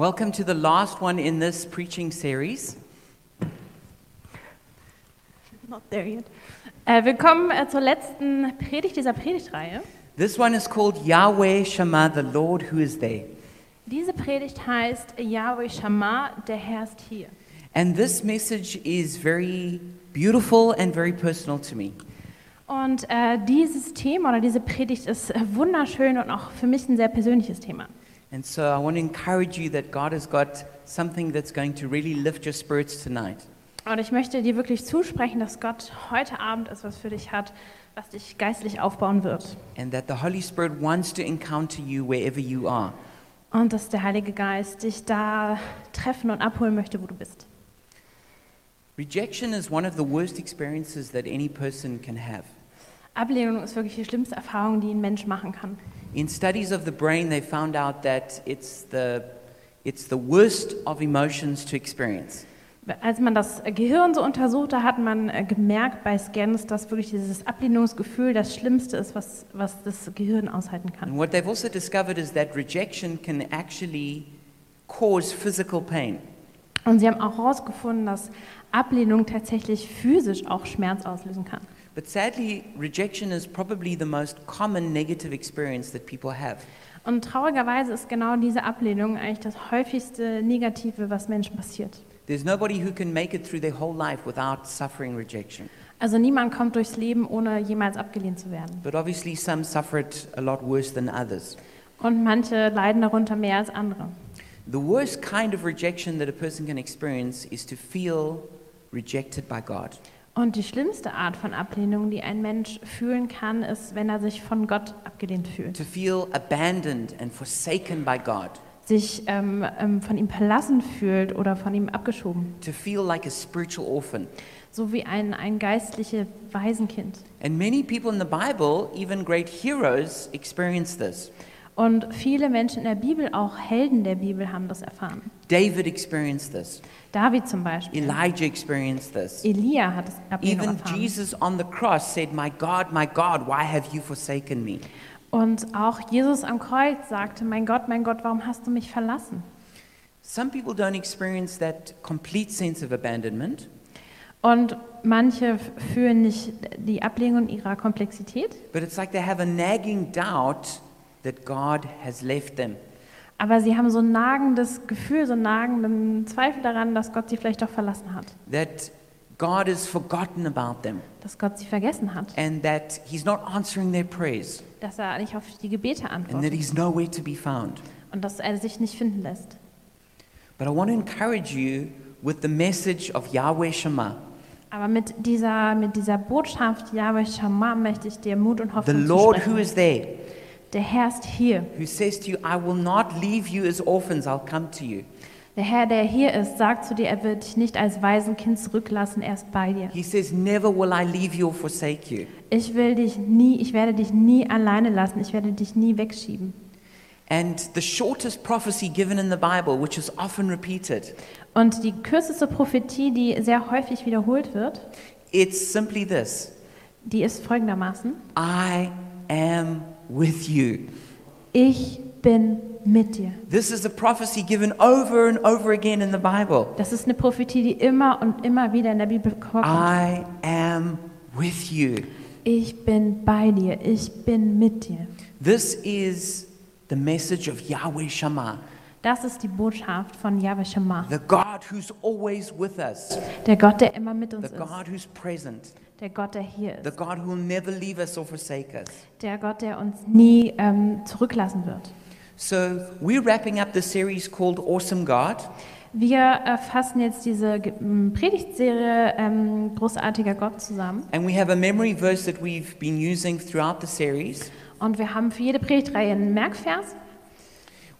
Welcome to the last one in this preaching series. Not there yet. Äh, willkommen äh, zur letzten Predigt dieser Predigtreihe. This one is called Yahweh Shammah, the Lord who is there. Diese Predigt heißt Yahweh Shammah, der Herr ist hier. And this message is very beautiful and very personal to me. Und äh, dieses Thema oder diese Predigt ist wunderschön und auch für mich ein sehr persönliches Thema. And so I want to encourage you that God has got something that's going to really lift your spirits tonight. Und ich möchte dir wirklich zusprechen, dass Gott heute Abend etwas für dich hat, was dich geistlich aufbauen wird. And that the Holy Spirit wants to encounter you wherever you are. Und dass der Heilige Geist dich da treffen und abholen möchte, wo du bist. Rejection is one of the worst experiences that any person can have. Ablehnung ist wirklich die schlimmste Erfahrung, die ein Mensch machen kann. In studies of the brain, they found out that it's the, it's the worst of emotions to experience. Als man das Gehirn so untersuchte, hat man äh, gemerkt bei Scans, dass wirklich dieses Ablehnungsgefühl das Schlimmste ist, was, was das Gehirn aushalten kann. And what they've also discovered is that rejection can actually cause physical pain. Und sie haben auch herausgefunden, dass Ablehnung tatsächlich physisch auch Schmerz auslösen kann. But sadly, rejection is probably the most common negative experience that people have. Und traurigerweise ist genau diese Ablehnung eigentlich das häufigste Negative, was Menschen passiert. There's nobody who can make it through their whole life without suffering rejection. Also niemand kommt durchs Leben, ohne jemals abgelehnt zu werden. But obviously, some suffer it a lot worse than others. Und manche leiden darunter mehr als andere. The worst kind of rejection that a person can experience is to feel rejected by God. Und die schlimmste Art von Ablehnung, die ein Mensch fühlen kann, ist, wenn er sich von Gott abgelehnt fühlt. To feel abandoned and forsaken by God. Sich ähm, ähm, von ihm verlassen fühlt oder von ihm abgeschoben. To feel like a spiritual orphan. So wie ein, ein geistliches Waisenkind. And many people in the Bible, even great heroes, experience this. Und viele Menschen in der Bibel, auch Helden der Bibel, haben das erfahren. David experienced this. David zum Beispiel. Elijah experienced this. Elia hat es Ablehnung Even erfahren. Jesus on the cross said, My God, my God, why have you forsaken me? Und auch Jesus am Kreuz sagte, mein Gott, mein Gott, warum hast du mich verlassen? Some people don't experience that complete sense of abandonment, Und manche fühlen nicht die Ablehnung ihrer Komplexität, but it's like they have a nagging doubt that God has left them. aber sie haben so ein nagendes Gefühl, so einen nagenden Zweifel daran, dass Gott sie vielleicht doch verlassen hat, that God has forgotten about them. Dass Gott sie vergessen hat, and that He's not answering their prayers. Dass er nicht auf die Gebete and that antwortet. He's nowhere to be found. und dass er sich nicht finden lässt. But I want to encourage you with the message of Yahweh Shema, Aber mit dieser, mit dieser Botschaft, Yahweh Shammah, möchte ich dir Mut und the Hoffnung Lord who is there, Der Herr ist hier. who says to you, I will not leave you as orphans, I'll come to you. Der Herr, der hier ist, sagt zu dir, er wird dich nicht als Waisenkind zurücklassen, er ist bei dir. He says, Never will I leave you or forsake you. Ich will dich nie, ich werde dich nie alleine lassen, ich werde dich nie wegschieben. And the shortest prophecy given in the Bible, which is often repeated, Und die kürzeste Prophetie, die sehr häufig wiederholt wird, it's simply this die ist folgendermaßen: I am with you. Ich bin mit dir. This is a prophecy given over and over again in the Bible. Das ist eine Prophetie, die immer und immer wieder in der Bibel vorkommt. I am with you. Ich bin bei dir, ich bin mit dir. This is the message of Yahweh Shammah, Das ist die Botschaft von Yahweh Shammah, the God who's always with us, der Gott, der immer mit uns the ist, God who's present, der Gott, der hier the ist, God who will never leave us or forsake us. der Gott, der uns nie ähm, zurücklassen wird. So, we're wrapping up the series called Awesome God. Wir äh, fassen jetzt diese Ge- m, Predigtserie ähm, Großartiger Gott zusammen And we have a memory verse that we've been using throughout the series, und wir haben für jede Predigtreihe einen Merkvers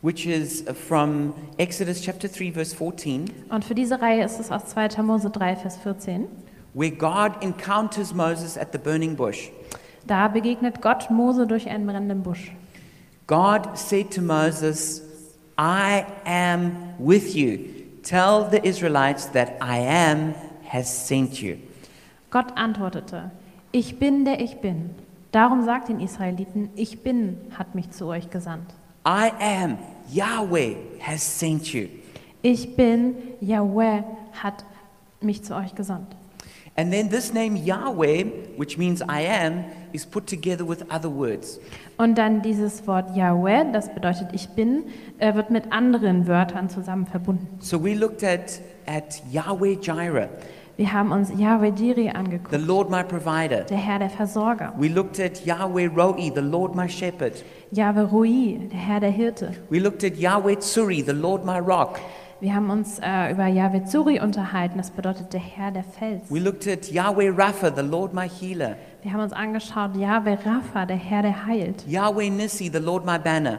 which is from Exodus chapter 3, verse 14, und für diese Reihe ist es aus 2. Mose 3, Vers 14. where God encounters Moses at the burning bush. Da begegnet Gott Mose durch einen brennenden Busch. God said to Moses, I am with you. Tell the Israelites that I am has sent you. Gott antwortete, ich bin der ich bin. Darum sagt den Israeliten, ich bin, hat mich zu euch gesandt. I am, Yahweh has sent you. Ich bin, Yahweh hat mich zu euch gesandt. And then this name Yahweh, which means I am, is put together with other words. Und dann dieses Wort Yahweh, das bedeutet ich bin, äh, wird mit anderen Wörtern zusammen verbunden. So we looked at, at Yahweh Jireh, Wir haben uns Yahweh Jireh the angeguckt, Lord my provider. der Herr der Versorger. We looked at Yahweh Roi, the Lord my shepherd. Yahweh Rui, der Herr der Hirte. We looked at Yahweh Tsuri, the Lord my rock. Wir haben uns äh, über Yahweh Zuri unterhalten, das bedeutet der Herr der Fels. We looked at Yahweh Rapha, the Lord my healer. Wir haben uns angeschaut, Yahweh Rapha, der Herr, der heilt. Yahweh Nissi, the Lord my banner.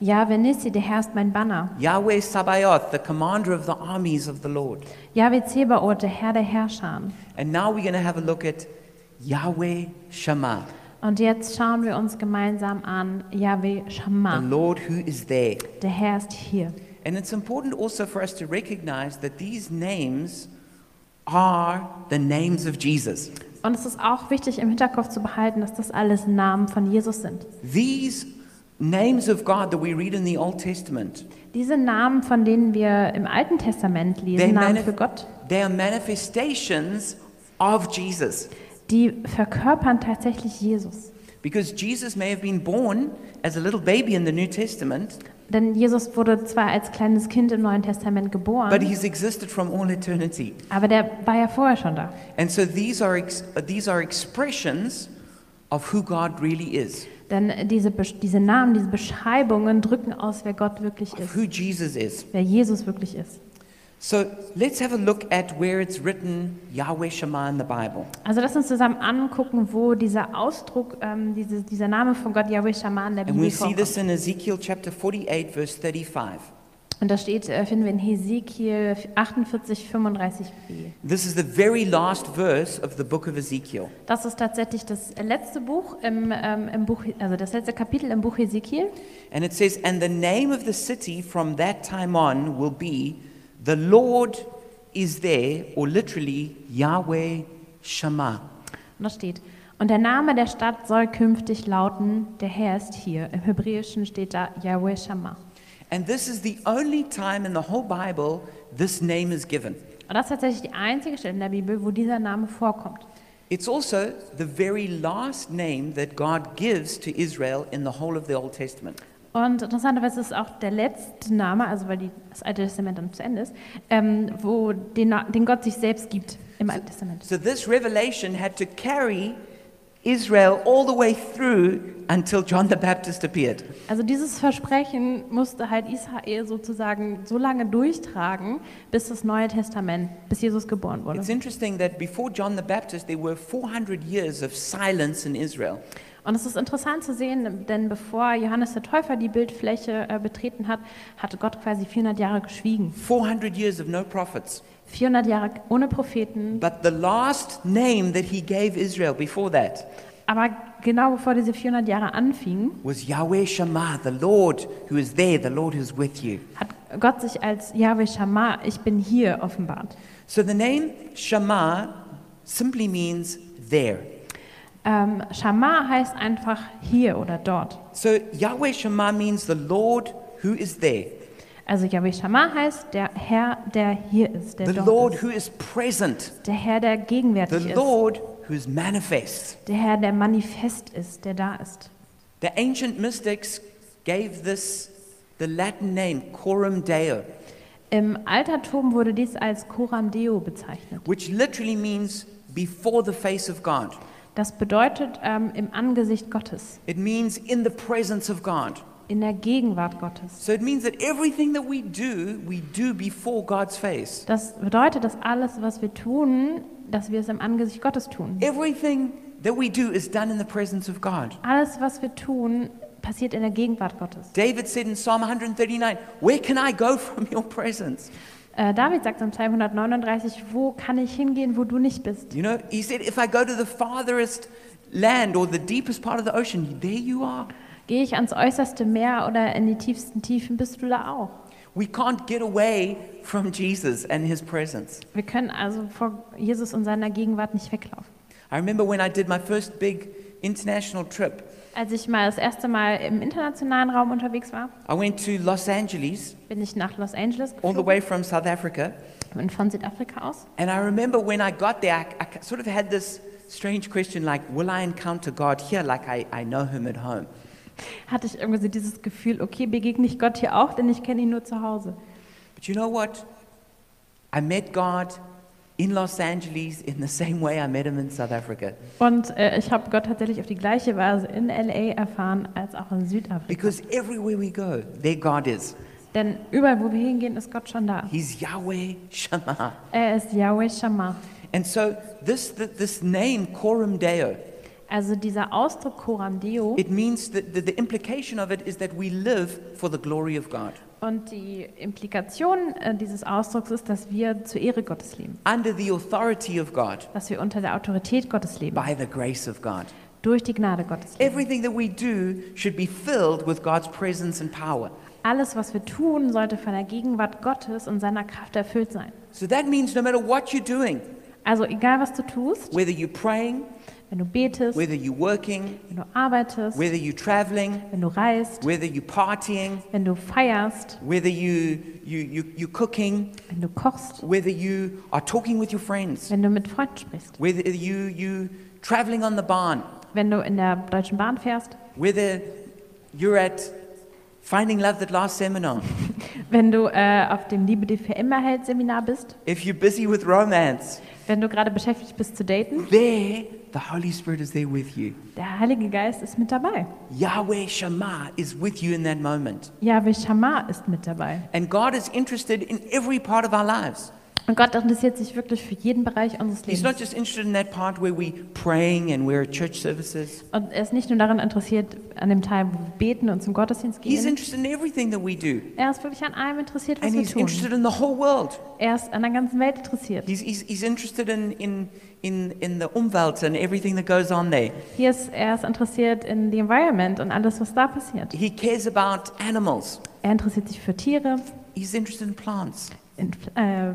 Yahweh Nissi, der Herr ist mein Banner. Yahweh Sabaoth, the commander of the armies of the Lord. Yahweh Zebaoth, der Herr der Herrscher. And now we're going to have a look at Yahweh Shammah, Und jetzt schauen wir uns gemeinsam an Yahweh the Shammah. Lord who is there. Der Herr ist hier. And it's important also for us to recognize that these names are the names of Jesus. Und es ist auch wichtig im Hinterkopf zu behalten, dass das alles Namen von Jesus sind. These names of God that we read in the Old Testament, Diese Namen, von denen wir im Alten Testament lesen, Namen für Gott, they are manifestations of Jesus. die verkörpern tatsächlich Jesus. Because Jesus may have been born as a little baby in the New Testament, Denn Jesus wurde zwar als kleines Kind im Neuen Testament but geboren, he's existed from all eternity. aber der war ja vorher schon da. And so these are, these are expressions of who God really is, Denn diese, diese Namen, diese Beschreibungen drücken aus, wer Gott wirklich of ist, who Jesus is. wer Jesus wirklich ist. So let's have a look at where it's written Yahweh Shema in the Bible. Also lass uns zusammen angucken, wo dieser Ausdruck, ähm, diese, dieser Name von Gott, Yahweh Shammah, in der And we Bibel see vorkommt. this in Ezekiel chapter 48, verse 35. Und das steht, äh, finden wir in Hesekiel 48, 35b. This is the very last verse of the book of Ezekiel. Das ist tatsächlich das letzte Buch im, ähm, im Buch, also das letzte Kapitel im Buch Hesekiel. And it says, And the name of the city from that time on will be, The Lord is there, or literally, Yahweh Shema. Und da steht, und der Name der Stadt soll künftig lauten, der Herr ist hier. Im Hebräischen steht da Yahweh Shammah. And this is the only time in the whole Bible this name is given. Und das ist tatsächlich die einzige Stelle in der Bibel, wo dieser Name vorkommt. It's also the very last name that God gives to Israel in the whole of the Old Testament. Und interessanterweise ist es auch der letzte Name, also weil die, das Alte Testament dann zu Ende ist, ähm, wo den, den Gott sich selbst gibt im Alten Testament. So this revelation had to carry Israel all the way through until John the Baptist appeared. Also dieses Versprechen musste halt Israel sozusagen so lange durchtragen, bis das Neue Testament, bis Jesus geboren wurde. It's interesting that before John the Baptist, there were 400 years of silence in Israel. Und es ist interessant zu sehen, denn bevor Johannes der Täufer die Bildfläche äh, betreten hat, hatte Gott quasi 400 Jahre geschwiegen. 400 years of no prophets. 400 Jahre ohne Propheten. But the last name that he gave Israel before that Aber genau bevor diese 400 Jahre anfingen, was Yahweh Shammah, the Lord who is there, the Lord who is with you. hat Gott sich als Yahweh Shammah, ich bin hier, offenbart. So the name Shammah simply means there. Ähm, Shammah heißt einfach hier oder dort. So Yahweh Shammah means the Lord who is there, Also Yahweh Shammah heißt der Herr, der hier ist, der the dort Lord ist. who is present, Der Herr, der the gegenwärtig ist. Lord who is manifest. Der Herr, der manifest ist, der da ist. The ancient mystics gave this the Latin name Coram Deo, Im Altertum wurde dies als Coram Deo bezeichnet. which literally means before the face of God. Das bedeutet ähm, im Angesicht Gottes, It means in the presence of God. in der Gegenwart Gottes. So it means that everything that we do, we do before God's face. Das bedeutet, dass alles, was wir tun, dass wir es im Angesicht Gottes tun. Everything that we do is done in the presence of God. Alles, was wir tun, passiert in der Gegenwart Gottes. David said in Psalm 139, Where can I go from your presence? Äh, David sagt im Psalm 139, wo kann ich hingehen, wo du nicht bist? You know, he said, If I go to the farthest land or the deepest part of the ocean, there you are. Gehe ich ans äußerste Meer oder in die tiefsten Tiefen, bist du da auch. We can't get away from Jesus and his presence. Wir können also vor Jesus und seiner Gegenwart nicht weglaufen. I remember when I did my first big international trip, Als ich mal das erste Mal im internationalen Raum unterwegs war, I went to Los Angeles, bin ich nach Los Angeles all the geflogen, way from South Africa. und von Südafrika aus. And I remember when I got there, I, I sort of had this strange question like, will I encounter God here like I, I know him at home? Hatte ich irgendwie so dieses Gefühl, okay, begegne ich Gott hier auch, denn ich kenne ihn nur zu Hause. But you know what? I met God in Los Angeles in the same way I met him in South Africa. Und äh, ich habe Gott tatsächlich auf die gleiche Weise in LA erfahren als auch in Südafrika. Because everywhere we go, there God is. Denn überall, wo wir hingehen, ist Gott schon da. He's Yahweh Shammah. Er ist Yahweh Shammah. And so this, th- this name, Koram Deo, Also dieser Ausdruck Koram Deo it means that the, the implication of it is that we live for the glory of God, und die Implikation äh, dieses Ausdrucks ist, dass wir zur Ehre Gottes leben. under the authority of God, Dass wir unter der Autorität Gottes leben. by the grace of God. Durch die Gnade Gottes leben. Everything that we do should be filled with God's presence and power. Alles, was wir tun, sollte von der Gegenwart Gottes und seiner Kraft erfüllt sein. So that means no matter what you're doing, Also egal, was du tust, whether you're praying, wenn du betest, whether you're working, wenn du arbeitest, whether you're traveling, wenn du reist, whether you're partying, wenn du feierst, whether you, you, you, you're cooking, wenn du kochst, whether you are talking with your friends, wenn du mit Freunden sprichst, whether you, you traveling on the barn, wenn du in der Deutschen Bahn fährst, whether you're at Finding Love That Last seminar, wenn du äh, auf dem Liebe die für immer hält Seminar bist, if you're busy with romance, wenn du gerade beschäftigt bist zu daten, there the Holy Spirit is there with you. der Heilige Geist ist mit dabei. Yahweh Shammah is with you in that moment. Yahweh Shammah ist mit dabei. And God is interested in every part of our lives. Und Gott interessiert sich wirklich für jeden Bereich unseres He's not Lebens. just interested in that part where we praying and we're at church services. Und er ist nicht nur daran interessiert, an dem Teil, wo wir beten und zum Gottesdienst He's gehen. interested in everything that we do. Er ist wirklich an allem interessiert, was And wir he's tun. interested in the whole world. Er ist an der ganzen Welt interessiert. He's, he's, he's interested in, in, in, in the Umwelt and everything that goes on there. Hier ist, er ist interessiert in the environment und alles, was da passiert. He cares about animals. Er interessiert sich für Tiere, He's interested in plants. in, äh,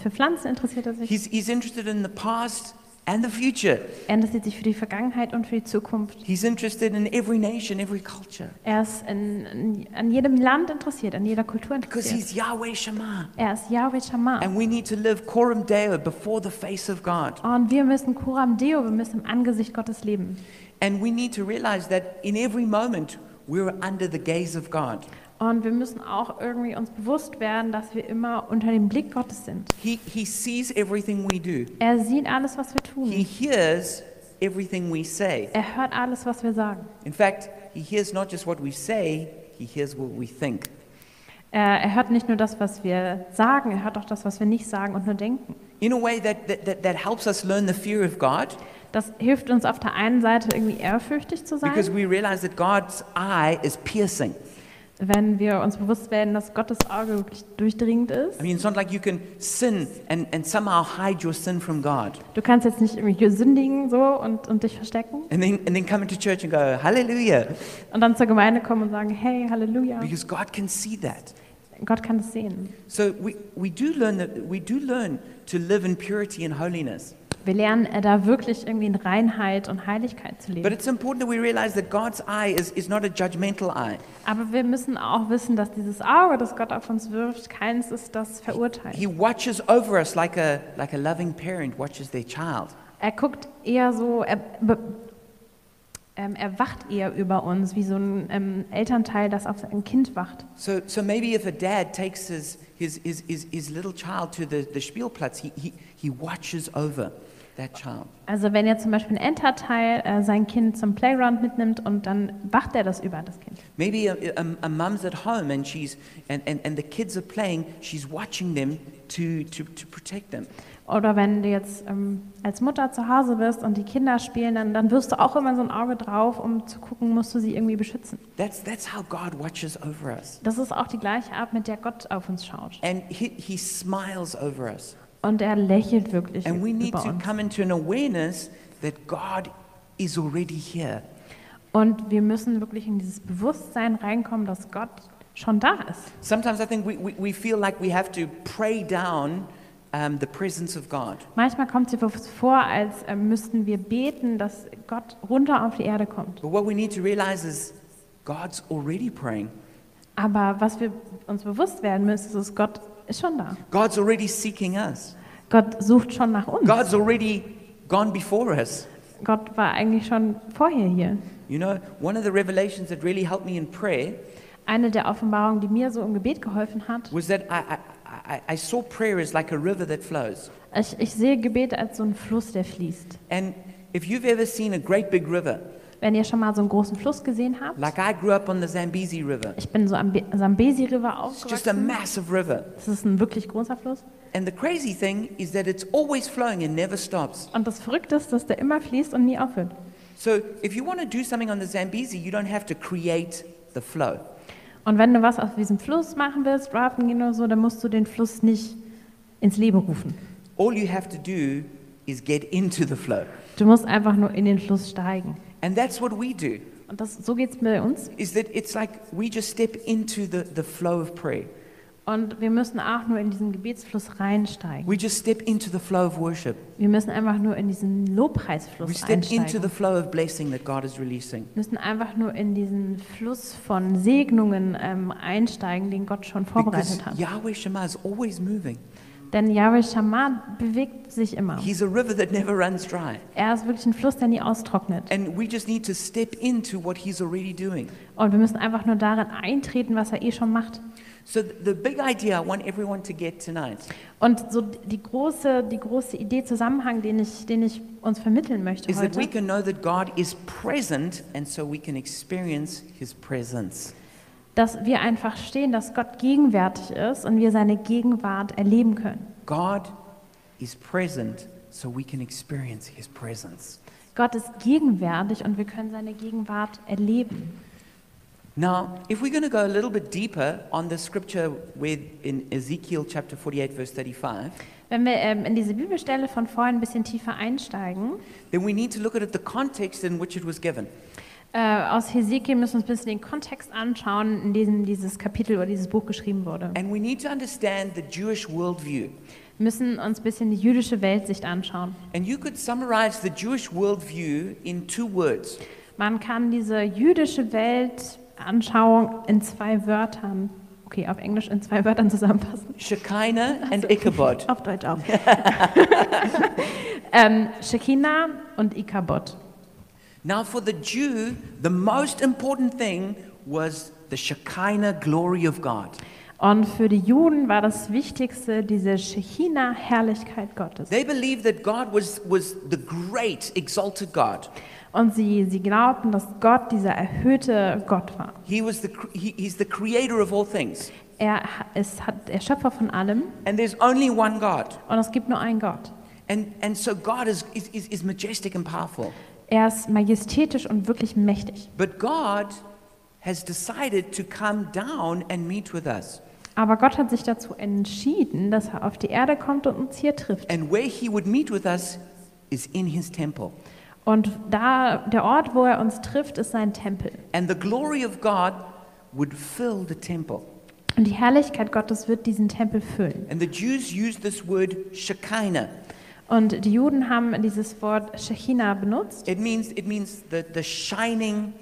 für Pflanzen interessiert er sich. He's, he's interested in the past and the future. Er interessiert sich für die Vergangenheit und für die Zukunft. He's interested in every nation, every culture. Er ist in, in, an jedem Land interessiert, an jeder Kultur Because interessiert. he's Yahweh Shammah. Er ist Yahweh Shammah. And we need to live Koram Deo before the face of God. Und wir müssen Koram Deo, wir müssen im Angesicht Gottes leben. And we need to realize that in every moment we're under the gaze of God. Und wir müssen auch irgendwie uns bewusst werden, dass wir immer unter dem Blick Gottes sind. He, he sees everything we do, Er sieht alles, was wir He tun. hears everything we say. Er hört alles, was wir sagen. In fact, He hears not just what we say, He hears what we think. Er, er hört nicht nur das, was wir sagen, er hört auch das, was wir nicht sagen und nur denken. In a way that, that, that, that helps us learn the fear of God Das hilft uns auf der einen Seite irgendwie ehrfürchtig zu sein, because we realize that God's eye is piercing. Wenn wir uns bewusst werden, dass Gottes Auge wirklich durchdringend ist. I mean, it's not like you can sin and, and somehow hide your sin from God Du kannst jetzt nicht irgendwie sündigen so und, und dich verstecken and then, and then come into church and go, Hallelujah, und dann zur Gemeinde kommen und sagen, hey, Halleluja. because God can see that. Gott kann es sehen. So we, we, do learn that, we do learn to live in purity and holiness. Wir lernen äh, da wirklich irgendwie in Reinheit und Heiligkeit zu But leben. it's important that we realize that God's eye is, is not a judgmental eye. Aber wir müssen auch wissen, dass dieses Auge, das Gott auf uns wirft, keins ist, das verurteilt. He watches over us like a, like a loving parent watches their child. Er guckt eher so, er, ähm, er wacht eher über uns, wie so ein ähm, Elternteil, das auf sein Kind wacht. So, so maybe if a dad takes his, his, his, his, his little child to the, the Spielplatz, he, he, he watches over. Also wenn jetzt zum Beispiel ein Elternteil äh, sein Kind zum Playground mitnimmt und dann wacht er das über das Kind. Maybe a, a, a mum's at home and, she's, and, and, and the kids are playing, she's watching them to, to, to protect them. Oder wenn du jetzt ähm, als Mutter zu Hause bist und die Kinder spielen, dann, dann wirst du auch immer so ein Auge drauf, um zu gucken, musst du sie irgendwie beschützen. That's, that's how God watches over us. Das ist auch die gleiche Art, mit der Gott auf uns schaut. And he, he smiles over us. Und er lächelt wirklich And we need über to uns. come into an awareness that God is already here. Und wir müssen wirklich in dieses Bewusstsein reinkommen, dass Gott schon da ist. Sometimes I think we, we, we feel like we have to pray down um, the presence of God. Manchmal kommt es uns vor, als äh, müssten wir beten, dass Gott runter auf die Erde kommt. But what we need to realize is God's already praying. Aber was wir uns bewusst werden müssen, ist, Gott ist schon da. God's already seeking us. Gott sucht schon nach uns. God's already gone before us. Gott war eigentlich schon vorher hier. You know, one of the revelations that really helped me in prayer Eine der Offenbarungen, die mir so im Gebet geholfen hat, was that I, I, I, saw prayer as like a river that flows. ich, ich sehe Gebet als so einen Fluss, der fließt. And if you've ever seen a great big river, Wenn ihr schon mal so einen großen Fluss gesehen habt, like I grew up on the Zambezi River, ich bin so am Be- Zambesi River it's just a aufgewachsen. massive river. Das ist ein wirklich großer Fluss. And the crazy thing is that it's always flowing and never stops. Und das Verrückte ist, dass der immer fließt und nie aufhört. So if you want to do something on the Zambezi, you don't have to create the flow. Und wenn du was auf diesem Fluss machen willst, raften gehen oder so, dann musst du den Fluss nicht ins Leben rufen. All you have to do is get into the flow. Du musst einfach nur in den Fluss steigen. And that's what we do. Und das, so geht es bei uns. Is that it's like we just step into the, the flow of prayer. Und wir müssen auch nur in diesen Gebetsfluss reinsteigen. We just step into the flow of worship. Wir müssen einfach nur in diesen We Lobpreisfluss step into einsteigen. the flow of blessing that God is releasing. Wir müssen einfach nur in diesen Fluss von Segnungen ähm, einsteigen, den Gott schon Because vorbereitet hat. Yahweh Shema is always moving. Denn Yahweh Shammah bewegt sich immer. He's a river that never runs dry. Er ist wirklich ein Fluss, der nie austrocknet. And we just need to step into what He's already doing. Und wir müssen einfach nur darin eintreten, was er eh schon macht. So, th- the big idea I want everyone to get tonight Und so die große, die große Idee, Zusammenhang, den ich, den ich uns vermitteln möchte is that we heute, can know that God is present and so we can experience His presence. Dass wir einfach stehen, dass Gott gegenwärtig ist und wir seine Gegenwart erleben können. God is present so we can experience His presence. Gott ist gegenwärtig und wir können seine Gegenwart erleben. Now, if we're going to go a little bit deeper on the scripture with in Ezekiel chapter 48, verse 35, Wenn wir ähm, in diese Bibelstelle von vorhin ein bisschen tiefer einsteigen, then we need to look at the context in which it was given. Äh, aus Hesekiel müssen wir uns ein bisschen den Kontext anschauen, in dem dieses Kapitel oder dieses Buch geschrieben wurde. And we need to understand the Jewish worldview. Wir müssen uns ein bisschen die jüdische Weltsicht anschauen. And you could summarize the Jewish worldview in two words Man kann diese jüdische Weltanschauung in zwei Wörtern, okay, auf Englisch in zwei Wörtern zusammenfassen. Shekinah and Ichabod. Auf Deutsch auch. ähm, Shekinah und Ikabod. Now, for the Jew, the most important thing was the Shekinah glory of God. Und für die Juden war das Wichtigste diese Shekinah-Herrlichkeit Gottes. They believed that God was, was the great, exalted God. Und sie, sie glaubten, dass Gott dieser erhöhte Gott war. He was the, he, he's the creator of all things. Er ist hat, der Schöpfer von allem And there's only one God. und es gibt nur einen Gott. And, and so God is, is, is majestic and powerful. Er ist majestätisch und wirklich mächtig. But God has decided to come down and meet with us. Aber Gott hat sich dazu entschieden, dass er auf die Erde kommt und uns hier trifft. And where he would meet with us is in his temple. Und da der Ort, wo er uns trifft, ist sein Tempel. And the glory of God would fill the temple. Und die Herrlichkeit Gottes wird diesen Tempel füllen. And the Jews used this word Shekinah. Und die Juden haben dieses Wort Shekinah benutzt. It means, it means the, the shining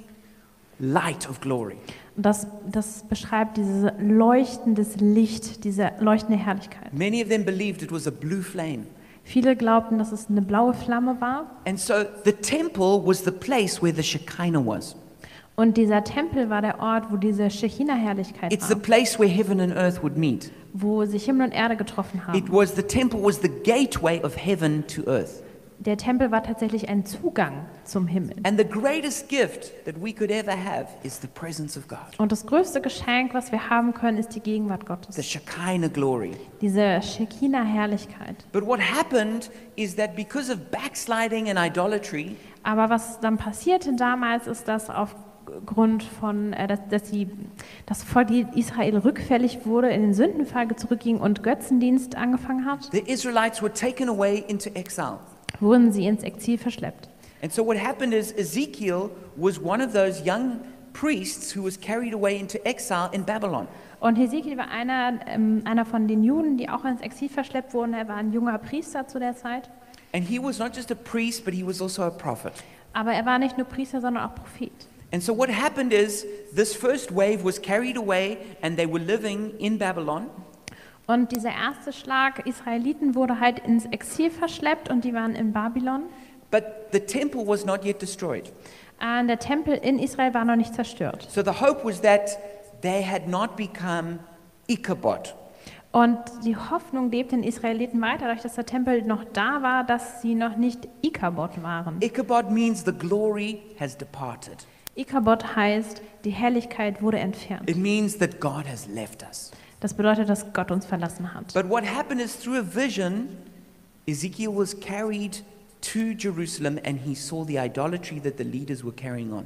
light of glory. Und das, das beschreibt dieses leuchtendes Licht, diese leuchtende Herrlichkeit. Many of them believed it was a blue flame. Viele glaubten, dass es eine blaue Flamme war. And so the temple was the place where the Shekinah was. Und dieser Tempel war der Ort, wo diese Shekinah-Herrlichkeit It's the war, place where heaven and earth would meet. wo sich Himmel und Erde getroffen It haben. was the temple was the gateway of heaven to earth. Der Tempel war tatsächlich ein Zugang zum Himmel. And the greatest gift that we could ever have is the presence of God. Und das größte Geschenk, was wir haben können, ist die Gegenwart The Gottes. Shekinah glory. Diese Shekinah-Herrlichkeit. But what happened is that because of backsliding and idolatry, Aber was dann passierte damals, ist, dass aufgrund von, äh, dass, dass die, das Volk Israel rückfällig wurde, in den Sündenfall zurückging und Götzendienst angefangen hat, the Israelites were taken away into exile. wurden sie ins Exil verschleppt. And so what happened is Ezekiel was one of those young priests who was carried away into exile in Babylon. Und Hesekiel war einer, ähm, einer von den Juden, die auch ins Exil verschleppt wurden. Er war ein junger Priester zu der Zeit. And he was not just a priest, but he was also a prophet. Aber er war nicht nur Priester, sondern auch Prophet. And so what happened is this first wave was carried away and they were living in Babylon. Und dieser erste Schlag Israeliten wurde halt ins Exil verschleppt und die waren in Babylon. But the temple was not yet destroyed. Und der Tempel in Israel war noch nicht zerstört. So the hope was that they had not become Ichabod. Und die Hoffnung lebte den Israeliten weiter, dadurch, dass der Tempel noch da war, dass sie noch nicht Ikabod waren. Ichabod means the glory has departed. Ikabod heißt, die Herrlichkeit wurde entfernt. It means that God has left us. Das bedeutet, dass Gott uns verlassen hat. But what happened is through a vision, Ezekiel was carried to Jerusalem and he saw the idolatry that the leaders were carrying on.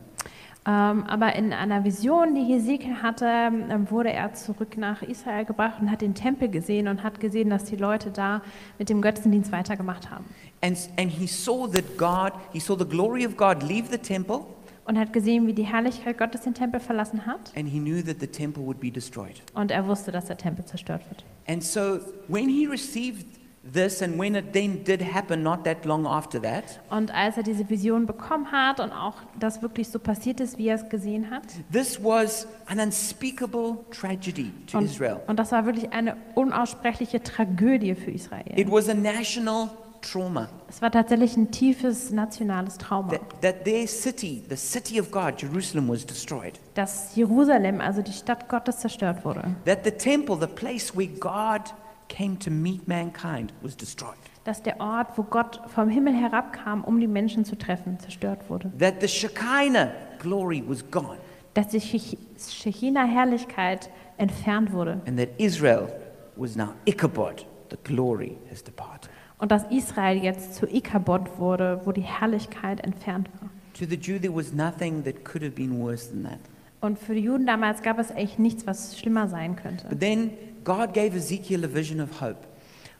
Ähm, aber in einer Vision, die Hesekiel hatte, ähm, wurde er zurück nach Israel gebracht und hat den Tempel gesehen und hat gesehen, dass die Leute da mit dem Götzendienst weitergemacht haben. And, and he saw that God, he saw the glory of God leave the temple Und hat gesehen, wie die Herrlichkeit Gottes den Tempel verlassen hat. and he knew that the temple would be destroyed. Und er wusste, dass der Tempel zerstört wird. And so when he received this and when it then did happen not that long after that, Und als er diese Vision bekommen hat und auch das wirklich so passiert ist, wie er es gesehen hat, this was an unspeakable tragedy to und, Israel. und das war wirklich eine unaussprechliche Tragödie für Israel. It was a national trauma Es war tatsächlich ein tiefes nationales Trauma, that, that their city, the city of God, Jerusalem, was destroyed. dass Jerusalem, also die Stadt Gottes, zerstört wurde. That the temple, the place where God came to meet mankind, was destroyed. Dass der Ort, wo Gott vom Himmel herabkam, um die Menschen zu treffen, zerstört wurde. That the Shekinah glory was gone. Dass die Shechina-Herrlichkeit entfernt wurde. And that Israel was now Ichabod, the glory has departed. Und dass Israel jetzt zu Ikabod wurde, wo die Herrlichkeit entfernt war. To the Jew, there was nothing that could have been worse than that. Und für die Juden damals gab es echt nichts, was schlimmer sein könnte. But then God gave Ezekiel a vision of hope.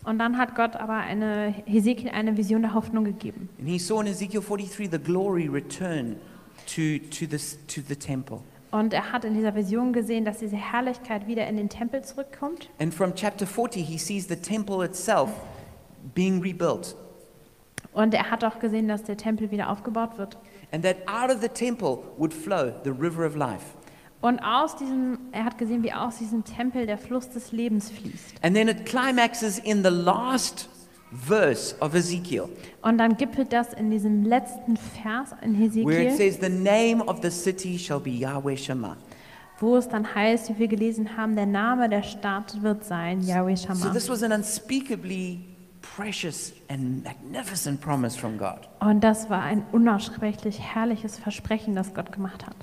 Und dann hat Gott aber eine, Hesekiel eine Vision der Hoffnung gegeben. And he saw in Ezekiel 43 the glory return to, to, this, to the temple. Und er hat in dieser Vision gesehen, dass diese Herrlichkeit wieder in den Tempel zurückkommt. And from chapter 40, he sees the temple itself being rebuilt. Und er hat auch gesehen, dass der Tempel wieder aufgebaut wird. And that out of the temple would flow the river of life. Und aus diesem, er hat gesehen, wie aus diesem Tempel der Fluss des Lebens fließt. And then it climaxes in the last verse of Ezekiel, Und dann gipfelt das in diesem letzten Vers in where it says, The name of the city shall be Yahweh Shammah. wo es dann heißt, wie wir gelesen haben, der Name der Stadt wird sein, Yahweh So Shammah. this was an unspeakably precious and magnificent promise from God. Und das war ein unaussprechlich herrliches Versprechen, das Gott gemacht hat.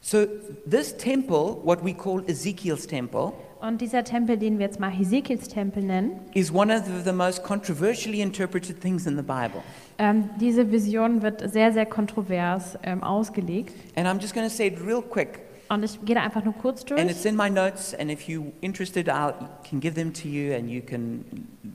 So this temple, what we call Ezekiel's temple, Und dieser Tempel, den wir jetzt mal Hesekiels Tempel nennen, is one of the most controversially interpreted things in the Bible. ähm, diese Vision wird sehr, sehr kontrovers ähm, ausgelegt. And I'm just going to say it real quick. Und ich gehe da einfach nur kurz durch. And it's in my notes, and if you're interested, I can give them to you and you can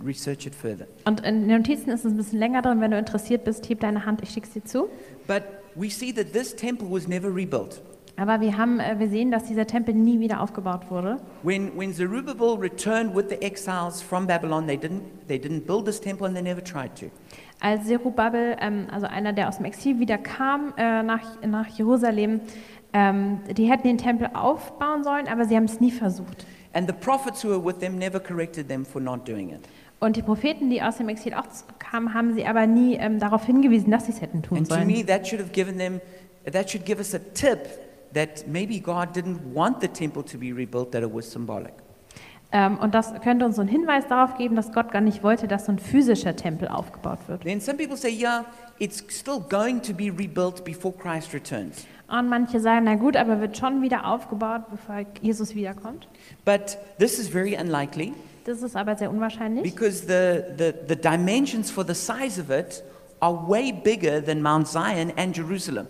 research it further. Und in den Notizen ist es ein bisschen länger drin. Wenn du interessiert bist, heb deine Hand, ich schicke sie zu. But we see that this temple was never rebuilt. Aber wir, haben, äh, wir sehen, dass dieser Tempel nie wieder aufgebaut wurde. When, when Zerubbabel returned with the exiles from Babylon, they didn't, they didn't build this temple and they never tried to. Als Zerubabel, ähm, also einer, der aus dem Exil wieder kam äh, nach, nach Jerusalem, ähm, die hätten den Tempel aufbauen sollen, aber sie haben es nie versucht. And the prophets who were with them never corrected them for not doing it. Und die Propheten, die aus dem Exil auch kamen, haben sie aber nie ähm, darauf hingewiesen, dass sie es hätten tun And to sollen. me, that should have given them, that should give us a tip that maybe God didn't want the temple to be rebuilt, that it was symbolic. Ähm, und das könnte uns so einen Hinweis darauf geben, dass Gott gar nicht wollte, dass so ein physischer Tempel aufgebaut wird. Then some people say, yeah, it's still going to be rebuilt before Christ returns. Und manche sagen, na gut, aber wird schon wieder aufgebaut, bevor Jesus wiederkommt. But this is very unlikely Das ist aber sehr unwahrscheinlich, because the, the, the dimensions for the size of it are way bigger than Mount Zion and Jerusalem.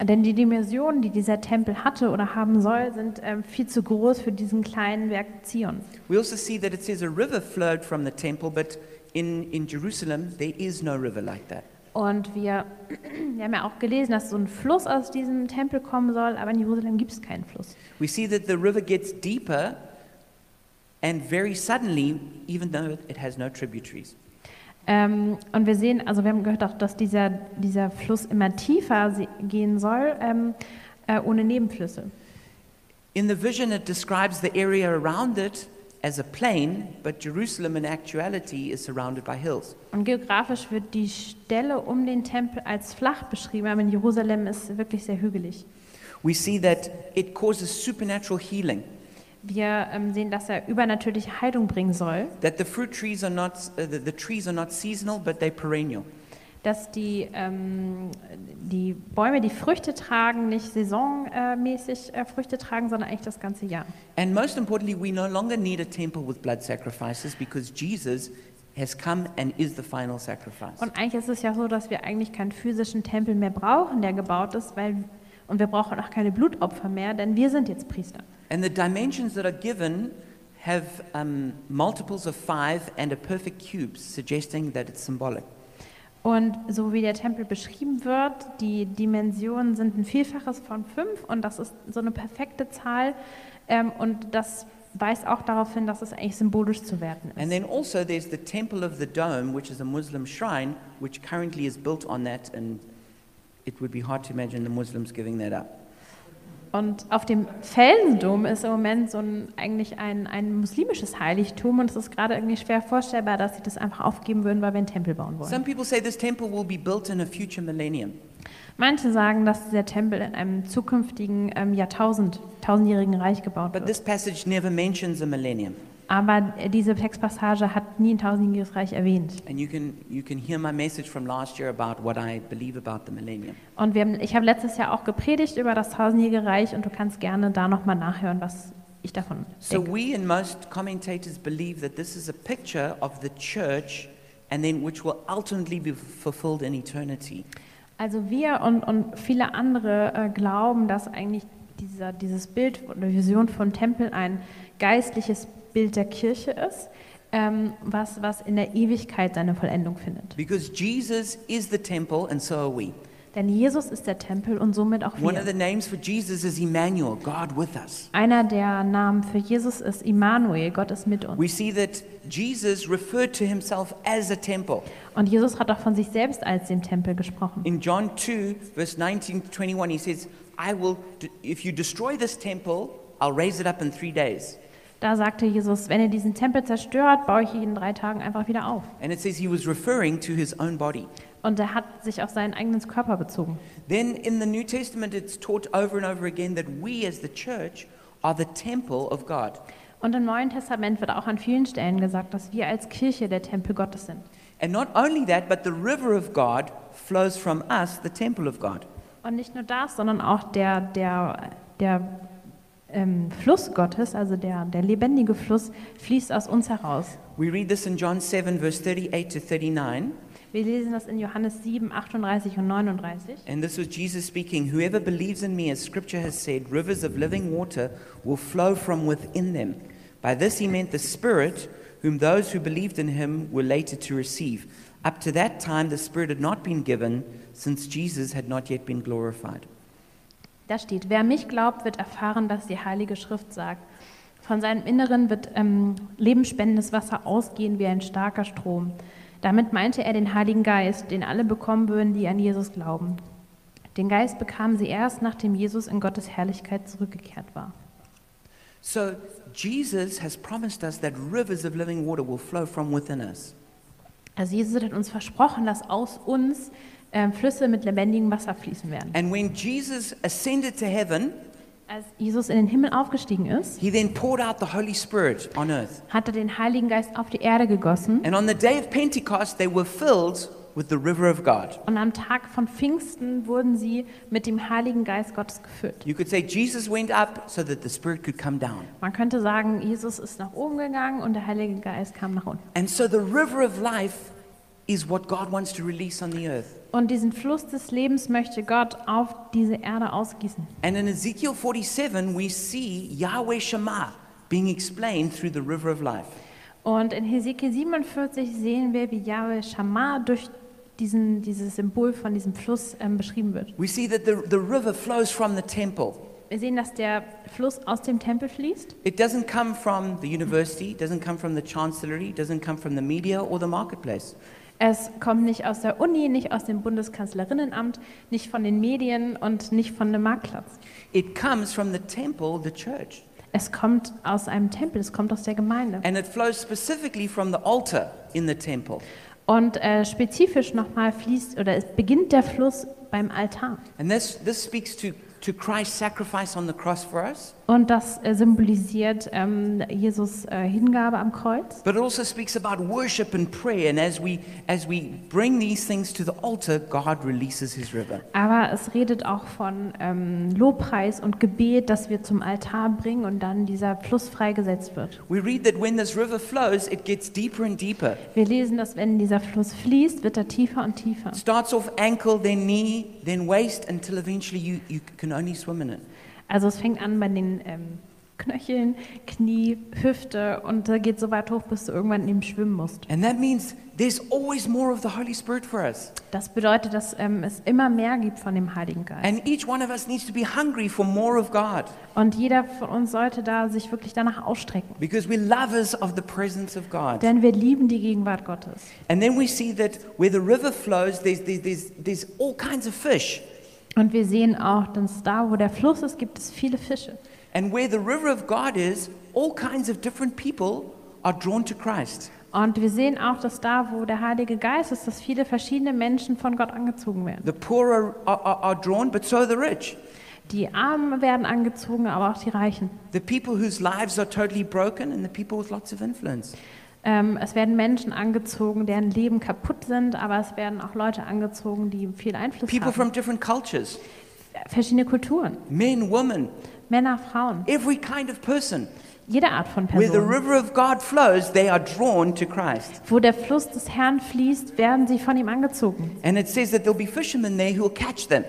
denn die Dimensionen, die dieser Tempel hatte oder haben soll, sind ähm, viel zu groß für diesen kleinen Berg Zion. We also see that it says a river flowed from the temple, but in, in Jerusalem, there is no river like that. Und wir, wir haben ja auch gelesen, dass so ein Fluss aus diesem Tempel kommen soll, aber in Jerusalem gibt es keinen Fluss. We see that the river gets deeper and very suddenly, even though it has no tributaries. Ähm, und wir sehen, also wir haben gehört auch, dass dieser, dieser Fluss immer tiefer gehen soll, ähm, äh, ohne Nebenflüsse. In the vision, it describes the area around it as a plain, but Jerusalem in actuality is surrounded by hills. Und geografisch wird die Stelle um den Tempel als flach beschrieben, aber in Jerusalem ist wirklich sehr hügelig. We see that it causes supernatural healing, Wir ähm, sehen, dass er übernatürliche Heilung bringen soll, that the fruit trees are not, uh, the, the trees are not seasonal, but they're perennial. Dass die, ähm, die Bäume, die Früchte tragen, nicht saisonmäßig äh, Früchte tragen, sondern eigentlich das ganze Jahr. And most importantly, we no longer need a temple with blood sacrifices because Jesus has come and is the final sacrifice. Und eigentlich ist es ja so, dass wir eigentlich keinen physischen Tempel mehr brauchen, der gebaut ist, weil, und wir brauchen auch keine Blutopfer mehr, denn wir sind jetzt Priester. And the dimensions that are given have um, multiples of five and a perfect cube, suggesting that it's symbolic. Und so wie der Tempel beschrieben wird, die Dimensionen sind ein Vielfaches von fünf und das ist so eine perfekte Zahl. Ähm, und das weist auch darauf hin, dass es eigentlich symbolisch zu werten And ist. then also there's the Temple of the Dome, which is a Muslim shrine, which currently is built on that, and it would be hard to imagine the Muslims giving that up. Und auf dem Felsendom ist im Moment so ein, eigentlich ein, ein muslimisches Heiligtum und es ist gerade irgendwie schwer vorstellbar, dass sie das einfach aufgeben würden, weil wir einen Tempel bauen wollen. Some people say this temple will be built in a future millennium. Manche sagen, dass dieser Tempel in einem zukünftigen ähm, Jahrtausend, tausendjährigen Reich gebaut But wird. this passage never mentions a millennium. Aber diese Textpassage hat nie ein tausendjähriges Reich erwähnt. And you can, you can hear my message from last year about what I believe about the millennium. Und haben, ich habe letztes Jahr auch gepredigt über das tausendjährige Reich und du kannst gerne da nochmal nachhören, was ich davon So denke. we and most commentators believe that this is a picture of the church and then which will ultimately be fulfilled in eternity. Also wir und, und viele andere äh, glauben, dass eigentlich dieser, dieses Bild oder Vision vom Tempel ein geistliches Bild der Kirche ist, ähm, was, was in der Ewigkeit seine Vollendung findet. Because Jesus is the temple and so are we. Denn Jesus ist der Tempel und somit auch One of wir. the names for Jesus is Emmanuel, God with us. Einer der Namen für Jesus ist Immanuel, Gott ist mit uns. We see that Jesus referred to himself as a temple. Und Jesus hat auch von sich selbst als dem Tempel gesprochen. In John 2, verse 19 to 21, he says, I will, if you destroy this temple, I'll raise it up in three days. Da sagte Jesus, wenn ihr diesen Tempel zerstört, baue ich ihn in drei Tagen einfach wieder auf. And it says he was referring to his own body. Und er hat sich auf seinen eigenen Körper bezogen. Then in the New Testament, it's taught over and over again that we as the church are the temple of God. Und im Neuen Testament wird auch an vielen Stellen gesagt, dass wir als Kirche der Tempel Gottes sind. And not only that, but the river of God flows from us, the temple of God. Und nicht nur das, sondern auch der, der, der ähm, Fluss Gottes, also der, der lebendige Fluss, fließt aus uns heraus. We read this in John 7, verse 38 to 39. Wir lesen das in Johannes 7, 38 und 39. And this was Jesus speaking Whoever believes in me, as scripture has said, rivers of living water will flow from within them. By this he meant the Spirit, whom those who believed in him were later to receive. Up to that time, the Spirit had not been given, since Jesus had not yet been glorified. Da steht, wer mich glaubt, wird erfahren, dass die Heilige Schrift sagt. Von seinem Inneren wird ähm, lebensspendendes Wasser ausgehen wie ein starker Strom. Damit meinte er den Heiligen Geist, den alle bekommen würden, die an Jesus glauben. Den Geist bekamen sie erst, nachdem Jesus in Gottes Herrlichkeit zurückgekehrt war. So, Jesus has promised us that rivers of living water will flow from within us. Also Jesus hat uns versprochen, dass aus uns ähm, Flüsse mit lebendigem Wasser fließen werden. And when Jesus ascended to heaven, Als Jesus in den Himmel aufgestiegen ist, he then poured out the Holy Spirit on earth. hat er den Heiligen Geist auf die Erde gegossen. And on the day of Pentecost, they were filled with the river of God. Und am Tag von Pfingsten wurden sie mit dem Heiligen Geist Gottes gefüllt. You could say Jesus went up so that the Spirit could come down. Man könnte sagen, Jesus ist nach oben gegangen und der Heilige Geist kam nach unten. And so the river of life is what God wants to release on the earth. Und diesen Fluss des Lebens möchte Gott auf diese Erde ausgießen. And in Ezekiel 47, we see Yahweh Shema being explained through the river of life. Und in Hesekiel 47 sehen wir, wie Yahweh Shammah durch diesen, dieses Symbol von diesem Fluss ähm, beschrieben wird. We see that the, the river flows from the temple. Wir sehen, dass der Fluss aus dem Tempel fließt. It doesn't come from the university, doesn't come from the chancellery, doesn't come from the media or the marketplace. Es kommt nicht aus der Uni, nicht aus dem Bundeskanzlerinnenamt, nicht von den Medien und nicht von dem Marktplatz. It comes from the temple, the church. Es kommt aus einem Tempel, es kommt aus der Gemeinde. And it flows specifically from the altar in the temple. Und äh, spezifisch nochmal fließt oder es beginnt der Fluss beim Altar. And this, this speaks to, to Christ's sacrifice on the cross for us, Und das äh, symbolisiert ähm, Jesus äh, Hingabe am Kreuz. but it also speaks about worship and prayer. And as we, as we bring these things to the altar, God releases his river. Aber es redet auch von ähm, Lobpreis und Gebet, das wir zum Altar bringen und dann dieser Fluss freigesetzt wird. We read that when this river flows, it gets deeper and deeper. Wir lesen, dass wenn dieser Fluss fließt, wird er tiefer und tiefer. Starts off ankle, then knee, then waist, until eventually you, you can only swim in it. Also es fängt an bei den ähm, Knöcheln, Knie, Hüfte und äh, geht so weit hoch, bis du irgendwann in ihm schwimmen musst. And that means there's always more of the Holy Spirit for us. Das bedeutet, dass ähm, es immer mehr gibt von dem Heiligen Geist. And each one of us needs to be hungry for more of God Und jeder von uns sollte da sich wirklich danach ausstrecken. because we're lovers of the presence of God. Denn wir lieben die Gegenwart Gottes. And then we see that where the river flows, there's, there's, there's all kinds of fish. Und wir sehen auch, dass da, wo der Fluss ist, gibt es viele Fische. And where the river of God is, all kinds of different people are drawn to Christ. Und wir sehen auch, dass da, wo der Heilige Geist ist, dass viele verschiedene Menschen von Gott angezogen werden. The poor are, are, are drawn, but so the rich. Die Armen werden angezogen, aber auch die Reichen. The people whose lives are totally broken and the people with lots of influence. Ähm, es werden Menschen angezogen, deren Leben kaputt sind, aber es werden auch Leute angezogen, die viel Einfluss People haben. from different cultures, Verschiedene Kulturen, men, women, Männer, Frauen, every kind of person. jede Art von Where the Person. river of God flows, they are drawn to Christ. Wo der Fluss des Herrn fließt, werden sie von ihm angezogen. And it says that there'll be fishermen there who will catch them.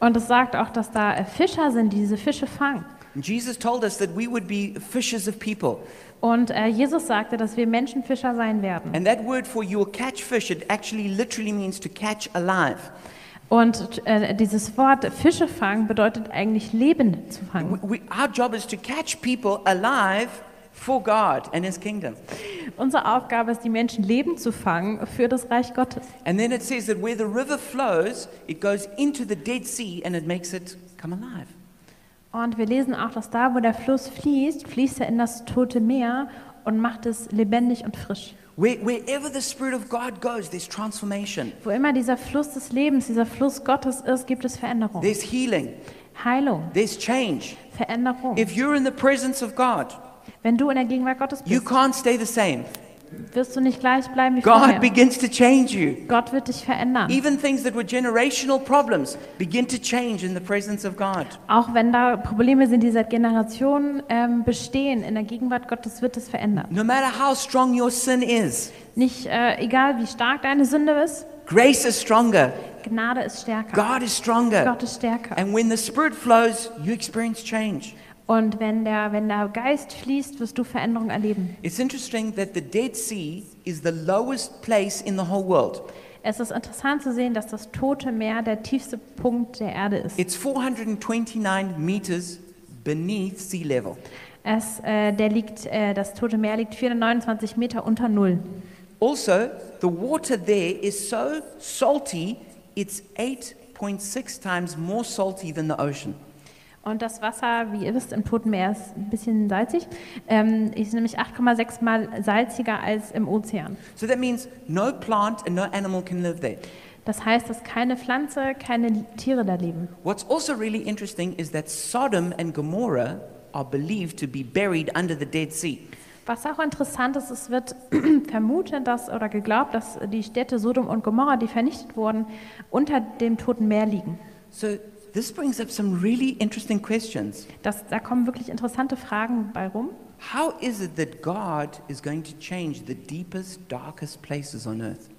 Und es sagt auch, dass da äh, Fischer sind, die diese Fische fangen. Jesus told us that we would be fishers of people. Und äh, Jesus sagte, dass wir Menschenfischer sein werden. And that word for you will catch fish, it actually literally means to catch alive. Und äh, dieses Wort Fische fangen bedeutet eigentlich Leben zu fangen. We, we, our job is to catch people alive for God and His kingdom. Unsere Aufgabe ist, die Menschen Leben zu fangen für das Reich Gottes. And then it says that where the river flows, it goes into the Dead Sea and it makes it come alive. Und wir lesen auch, dass da, wo der Fluss fließt, fließt er in das tote Meer und macht es lebendig und frisch. Where, wherever the Spirit of God goes, there's transformation, Wo immer dieser Fluss des Lebens, dieser Fluss Gottes ist, gibt es Veränderung. there's healing, Heilung, there's change. Veränderung. If you're in the presence of God, Wenn du in der Gegenwart Gottes you bist, can't stay the same. Wirst du nicht gleich bleiben wie God vorher. begins to change you. Gott wird dich verändern. Even things that were generational problems begin to change in the presence of God. Auch wenn da Probleme sind, die seit Generationen ähm, bestehen, in der Gegenwart Gottes wird es verändert. No matter how strong your sin is, Nicht äh, egal, wie stark deine Sünde ist, grace is stronger, Gnade ist stärker. God is stronger. Gott ist stärker. And when the Spirit flows, you experience change. Und wenn der, wenn der Geist fließt, wirst du Veränderung erleben. It's interesting that the Dead Sea is the lowest place in the whole world. Es ist interessant zu sehen, dass das Tote Meer der tiefste Punkt der Erde ist. It's 429 meters beneath sea level. Es, äh, der liegt, äh, das Tote Meer liegt 429 Meter unter Null. Also, the water there is so salty, it's 8.6 times more salty than the ocean. Und das Wasser, wie ihr wisst, im Toten Meer ist ein bisschen salzig. Ähm, ist nämlich 8,6 Mal salziger als im Ozean. So that means no plant and no animal can live there. Das heißt, dass keine Pflanze, keine Tiere da leben. What's also really interesting is that Sodom and Gomorrah are believed to be buried under the Dead Sea. Was auch interessant ist, es wird vermutet dass, oder geglaubt, dass die Städte Sodom und Gomorra, die vernichtet wurden, unter dem Toten Meer liegen. So this brings up some really interesting questions. Das, da kommen wirklich interessante Fragen bei rum. How is it that God is going to change the deepest, darkest places on earth?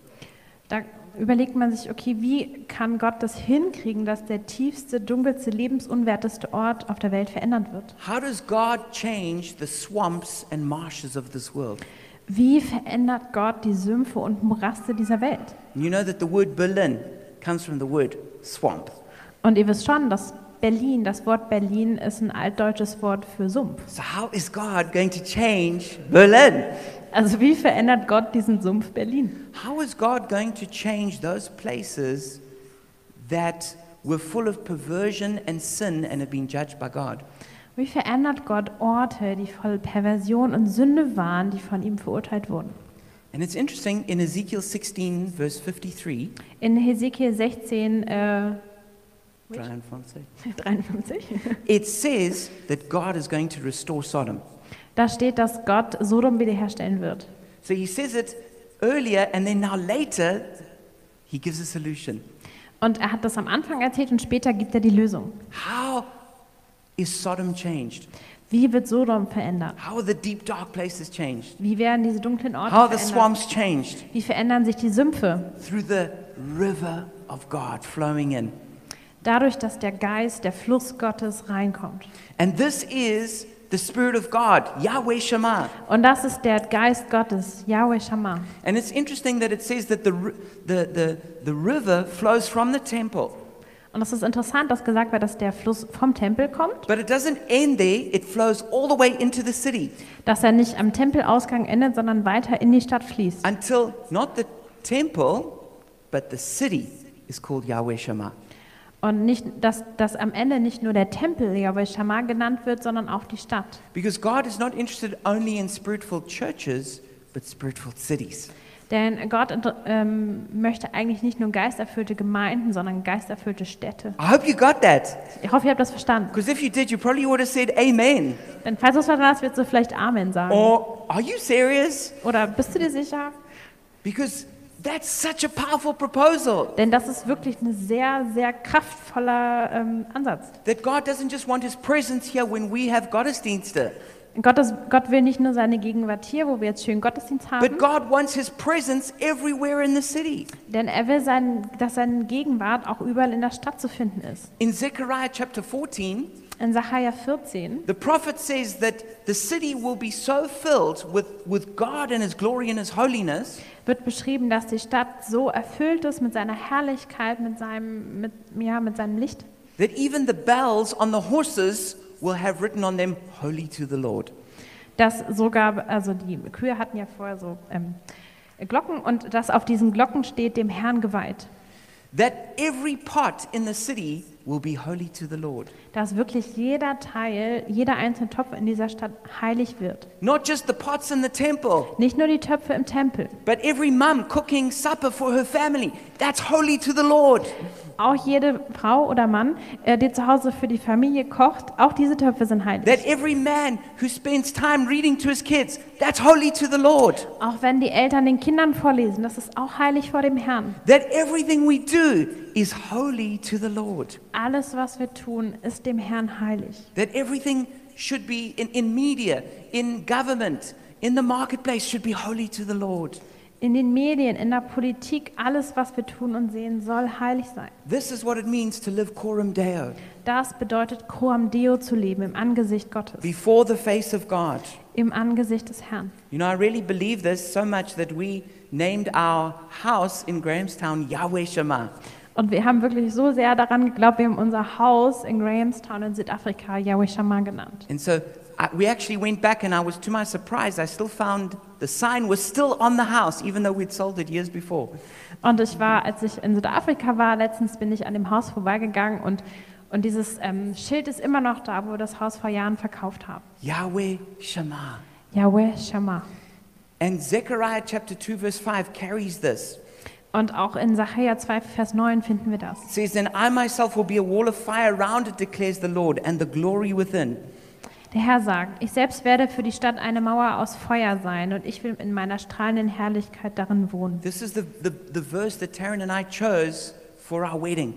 Da überlegt man sich, okay, wie kann Gott das hinkriegen, dass der tiefste, dunkelste, lebensunwerteste Ort auf der Welt verändert wird? How does God change the swamps and marshes of this world? Wie verändert Gott die Sümpfe und Moraste dieser Welt? You know that the word Berlin comes from the word swamp. Und ihr wisst schon, dass Berlin, das Wort Berlin ist ein altdeutsches Wort für Sumpf. So, how is God going to change Berlin? Also wie verändert Gott diesen Sumpf Berlin? How is God going to change those places that were full of perversion and sin and have been judged by God? Wie verändert Gott Orte, die voll Perversion und Sünde waren, die von ihm verurteilt wurden? And it's interesting in Ezekiel 16, verse 53, In Hesekiel 16, äh, 53, 53, it says that God is going to restore Sodom. da steht, dass Gott Sodom wiederherstellen wird. So he says it earlier, and then now later, he gives a solution. Und er hat das am Anfang erzählt und später gibt er die Lösung. How is Sodom changed? Wie wird Sodom verändert? How are the deep, dark places changed? Wie werden diese dunklen Orte How are the verändert? swamps changed? Wie verändern sich die Sümpfe? Through the river of God flowing in. Dadurch, dass der Geist, der Fluss Gottes reinkommt. And this is the Spirit of God, Yahweh Shema. Und das ist der Geist Gottes, Yahweh Shammah. And it's interesting that it says that the, the, the, the river flows from the temple. Und es ist interessant, dass gesagt wird, dass der Fluss vom Tempel kommt, But it doesn't end there, it flows all the way into the city dass er nicht am Tempelausgang endet, sondern weiter in die Stadt fließt. until not the temple, but the city is called Yahweh Shema. Und nicht, dass, dass am Ende nicht nur der Tempel Yahweh Shammah genannt wird, sondern auch die Stadt. Because God is not interested only in spiritual churches, but spiritual cities. Denn Gott ähm, möchte eigentlich nicht nur geisterfüllte Gemeinden, sondern geisterfüllte Städte. I hope you got that. Ich hoffe, ihr habt das verstanden. Because if you did, you probably would have said Amen. Denn falls du es verstanden hast, wirst du vielleicht Amen sagen. Or are you serious? Oder bist du dir sicher? Because that's such a powerful proposal. Denn das ist wirklich ein sehr, sehr kraftvoller ähm, Ansatz. That God doesn't just want his presence here when we have Gottesdienste, Gott, ist, Gott will nicht nur seine Gegenwart hier, wo wir jetzt schön Gottesdienst haben, but God wants his presence everywhere in the city. denn er will, sein, dass seine Gegenwart auch überall in der Stadt zu finden ist. In Zechariah chapter 14, In Sacharja 14 the prophet says that the city will be so filled with, with God and his glory and his holiness wird beschrieben, dass die Stadt so erfüllt ist mit seiner Herrlichkeit, mit seinem, mit, ja, mit seinem Licht, that even the bells on the horses will have written on them, Holy to the Lord. dass sogar, also die Kühe hatten ja vorher so ähm, Glocken und dass auf diesen Glocken steht, dem Herrn geweiht. That every pot in the city will be holy to the Lord. Dass wirklich jeder Teil, jeder einzelne Topf in dieser Stadt heilig wird. Not just the pots in the temple, Nicht nur die Töpfe im Tempel, but every mum cooking supper for her family. That's holy to the Lord. Auch jede Frau oder Mann, äh, der zu Hause für die Familie kocht, auch diese Töpfe sind heilig. That every man who spends time reading to his kids, that's holy to the Lord. Auch wenn die Eltern den Kindern vorlesen, das ist auch heilig vor dem Herrn. That everything we do is holy to the Lord. Alles, was wir tun, ist dem Herrn heilig. That everything should be in, in media, in government, in the marketplace should be holy to the Lord. In den Medien, in der Politik, alles, was wir tun und sehen, soll heilig sein. This is what it means to live coram deo, Das bedeutet, Coam Deo zu leben, im Angesicht Gottes, before the face of God. im Angesicht des Herrn. You know, I really believe this so much that we named our house in Grahamstown Yahweh Shema. Und wir haben wirklich so sehr daran geglaubt, wir haben unser Haus in Grahamstown in Südafrika Yahweh Shammah genannt. And so I, we actually went back, and I was, to my surprise, I still found the sign was still on the house, even though we'd sold it years before. Und ich war, als ich in Südafrika war, letztens bin ich an dem Haus vorbeigegangen und, und dieses ähm, Schild ist immer noch da, wo wir das Haus vor Jahren verkauft haben. Yahweh Shema. Yahweh Shammah. And Zechariah chapter 2, verse 5 carries this. Und auch in Sacharja 2, Vers 9 finden wir das. It says, Then I myself will be a wall of fire round it, declares the Lord, and the glory within. Der Herr sagt, ich selbst werde für die Stadt eine Mauer aus Feuer sein und ich will in meiner strahlenden Herrlichkeit darin wohnen. This is the, the, the verse that Taryn and I chose for our wedding.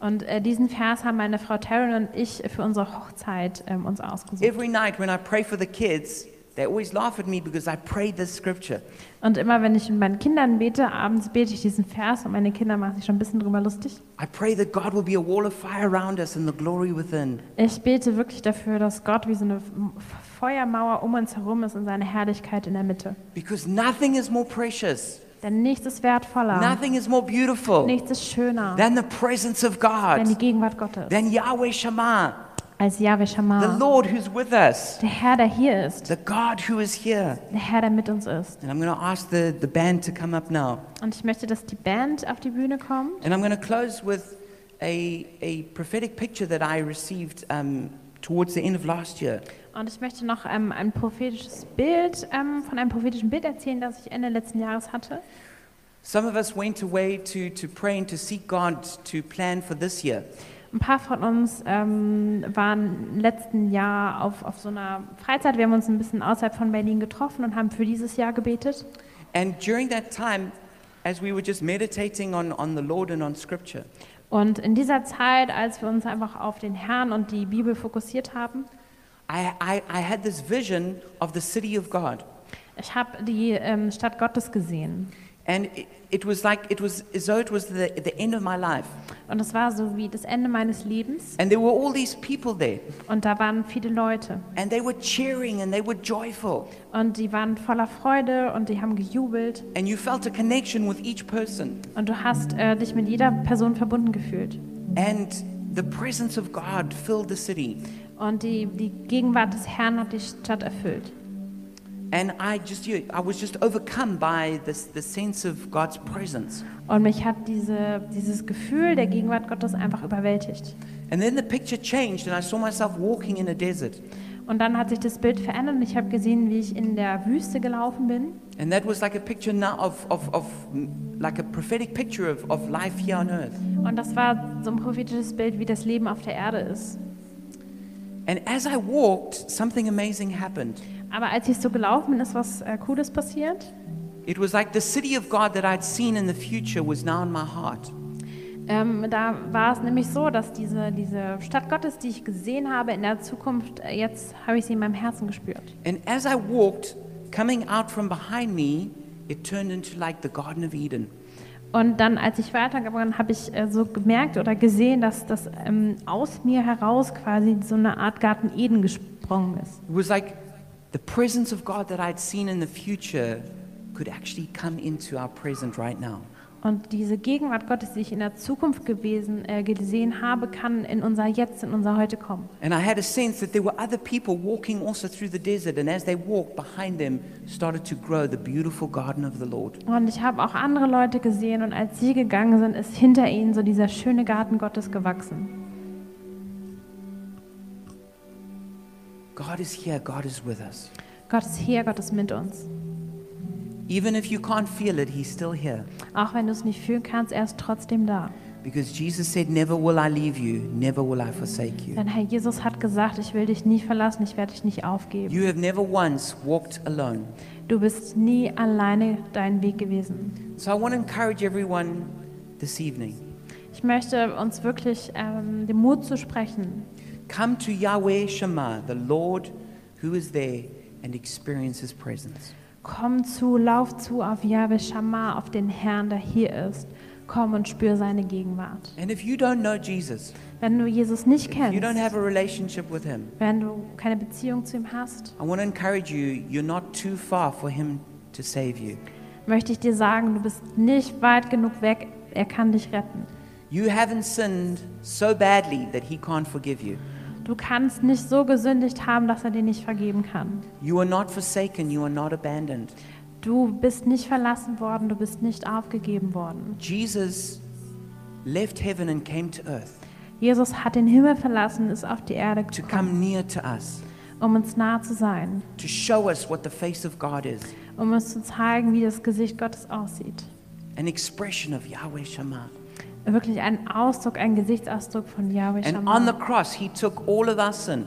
Und äh, diesen Vers haben meine Frau Taryn und ich für unsere Hochzeit ähm, uns ausgesucht. Every night when I pray for the kids, they always laugh at me because I prayed this scripture. Und immer wenn ich mit meinen Kindern bete, abends bete ich diesen Vers und meine Kinder machen sich schon ein bisschen drüber lustig. I pray that God will be a wall of fire around us and the glory within. Ich bete wirklich dafür, dass Gott wie so eine Feuermauer um uns herum ist und seine Herrlichkeit in der Mitte. Because nothing is more precious, Denn nichts ist wertvoller, nothing is more beautiful nichts ist schöner, than the presence of denn die God, Gegenwart Gottes. than Yahweh Shammah, Als Yahweh the Shammah, Lord who's with us, der Herr, der hier ist, the God who is here. der Herr, der mit uns ist. And I'm going to ask the, the band to come up now. Und ich möchte, dass die Band auf die Bühne kommt. And I'm going to close with a, a prophetic picture that I received um, towards the end of last year. Und ich möchte noch ähm, ein prophetisches Bild, ähm, von einem prophetischen Bild erzählen, das ich Ende letzten Jahres hatte. Some of us went away to, to pray and to seek God to plan for this year. Ein paar von uns ähm, waren im letzten Jahr auf, auf so einer Freizeit. Wir haben uns ein bisschen außerhalb von Berlin getroffen und haben für dieses Jahr gebetet. And during that time, as we were just meditating on, on the Lord and on Scripture, Und in dieser Zeit, als wir uns einfach auf den Herrn und die Bibel fokussiert haben, I, I, I had this vision of the city of God. ich habe die ähm, Stadt Gottes gesehen. And it, was like, it was as though it was the, the end of my life. Und es war so wie das Ende meines Lebens. And there were all these people there. Und da waren viele Leute. And they were cheering and they were joyful. Und die waren voller Freude und die haben gejubelt. And you felt a connection with each person. Und du hast äh, dich mit jeder Person verbunden gefühlt. And the presence of God filled the city. Und die, die Gegenwart des Herrn hat die Stadt erfüllt. And I just, I was just overcome by this, the sense of God's presence. Und mich hat diese, dieses Gefühl der Gegenwart Gottes einfach überwältigt. And then the picture changed, and I saw myself walking in a desert. Und dann hat sich das Bild verändert und ich habe gesehen, wie ich in der Wüste gelaufen bin. And that was like a picture now of, of, of like a prophetic picture of, of life here on earth. Und das war so ein prophetisches Bild, wie das Leben auf der Erde ist. And as I walked, something amazing happened. Aber als ich so gelaufen bin, ist was äh, Cooles passiert. It was like the city of God that I'd seen in the future was now in my heart. Ähm, da war es nämlich so, dass diese, diese Stadt Gottes, die ich gesehen habe in der Zukunft, äh, jetzt habe ich sie in meinem Herzen gespürt. And as I walked, coming out from behind me, it turned into like the Garden of Eden. Und dann, als ich weitergegangen bin, habe ich äh, so gemerkt oder gesehen, dass das ähm, aus mir heraus quasi so eine Art Garten Eden gesprungen ist. It was like the presence of God that I'd seen in the future could actually come into our present right now. Und diese Gegenwart Gottes, die ich in der Zukunft gewesen, äh, gesehen habe, kann in unser Jetzt, in unser Heute kommen. And I had a sense that there were other people walking also through the desert, and as they walked, behind them started to grow the beautiful garden of the Lord. Und ich habe auch andere Leute gesehen und als sie gegangen sind, ist hinter ihnen so dieser schöne Garten Gottes gewachsen. God is here, God is with us. Gott ist hier, Gott ist mit uns. Even if you can't feel it, He's still here. Auch wenn du es nicht fühlen kannst, er ist trotzdem da. Because Jesus said, Never will I leave you, never will I forsake you. Denn Herr Jesus hat gesagt, ich will dich nie verlassen, ich werde dich nicht aufgeben. You have never once walked alone. Du bist nie alleine deinen Weg gewesen. So I want to encourage everyone this evening Ich möchte uns wirklich ähm, den Mut zu sprechen. Come to Yahweh Shema, the Lord who is there, and experience His presence. Komm zu, lauf zu auf Yahweh Shammah, auf den Herrn, der hier ist. Komm und spür seine Gegenwart. And if you don't know Jesus, Wenn du Jesus nicht if you don't kennst, have a relationship with Him, wenn du keine Beziehung zu ihm hast, I want to encourage you, you're not too far for Him to save you. möchte ich dir sagen, du bist nicht weit genug weg. Er kann dich retten. You haven't sinned so badly that He can't forgive you. Du kannst nicht so gesündigt haben, dass er dir nicht vergeben kann. You are not forsaken, you are not abandoned. Du bist nicht verlassen worden, du bist nicht aufgegeben worden. Jesus left heaven and came to earth Jesus hat den Himmel verlassen, ist auf die Erde to come gekommen, near to us, um uns nah zu sein, to show us what the face of God is, um uns zu zeigen, wie das Gesicht Gottes aussieht. an expression of Yahweh Shema. Wirklich ein Ausdruck, ein Gesichtsausdruck von Yahweh And on the Shammah. cross, He took all of our sin,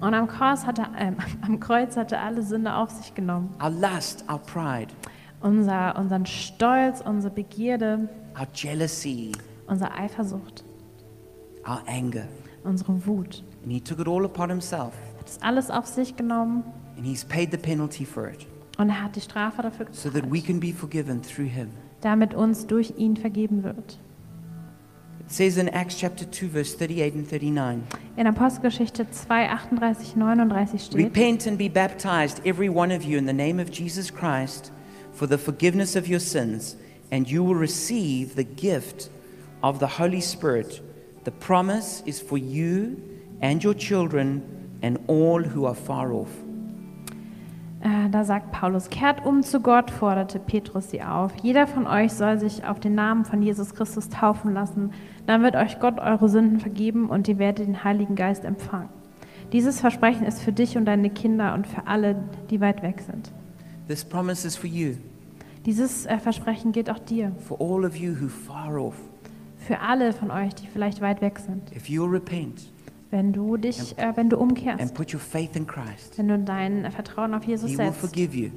Und am Kreuz, hat er, äh, am Kreuz hat er alle Sünde auf sich genommen. our lust, our pride, Unser, unseren Stolz, unsere Begierde, our jealousy, unsere Eifersucht, our anger. unsere Wut. And He took it all upon Himself. Er hat das alles auf sich genommen And He's paid the penalty for it Und er hat die Strafe dafür so that we gezahlt, can be forgiven through Him. damit uns durch ihn vergeben wird. Says in Acts chapter 2, verse 38 and 39 In Apostelgeschichte 2, 38, 39 steht, Repent and be baptized, every one of you, in the name of Jesus Christ, for the forgiveness of your sins, and you will receive the gift of the Holy Spirit. The promise is for you and your children and all who are far off. Äh, da sagt Paulus, kehrt um zu Gott, forderte Petrus sie auf. Jeder von euch soll sich auf den Namen von Jesus Christus taufen lassen. Dann wird euch Gott eure Sünden vergeben und ihr werdet den Heiligen Geist empfangen. Dieses Versprechen ist für dich und deine Kinder und für alle, die weit weg sind. This promise is for you, Dieses äh, Versprechen gilt auch dir, for all of you who far off. für alle von euch, die vielleicht weit weg sind. If you'll repent Wenn du dich, äh, wenn du umkehrst, and put your faith in Christ, wenn du dein Vertrauen auf Jesus He will setzt, forgive you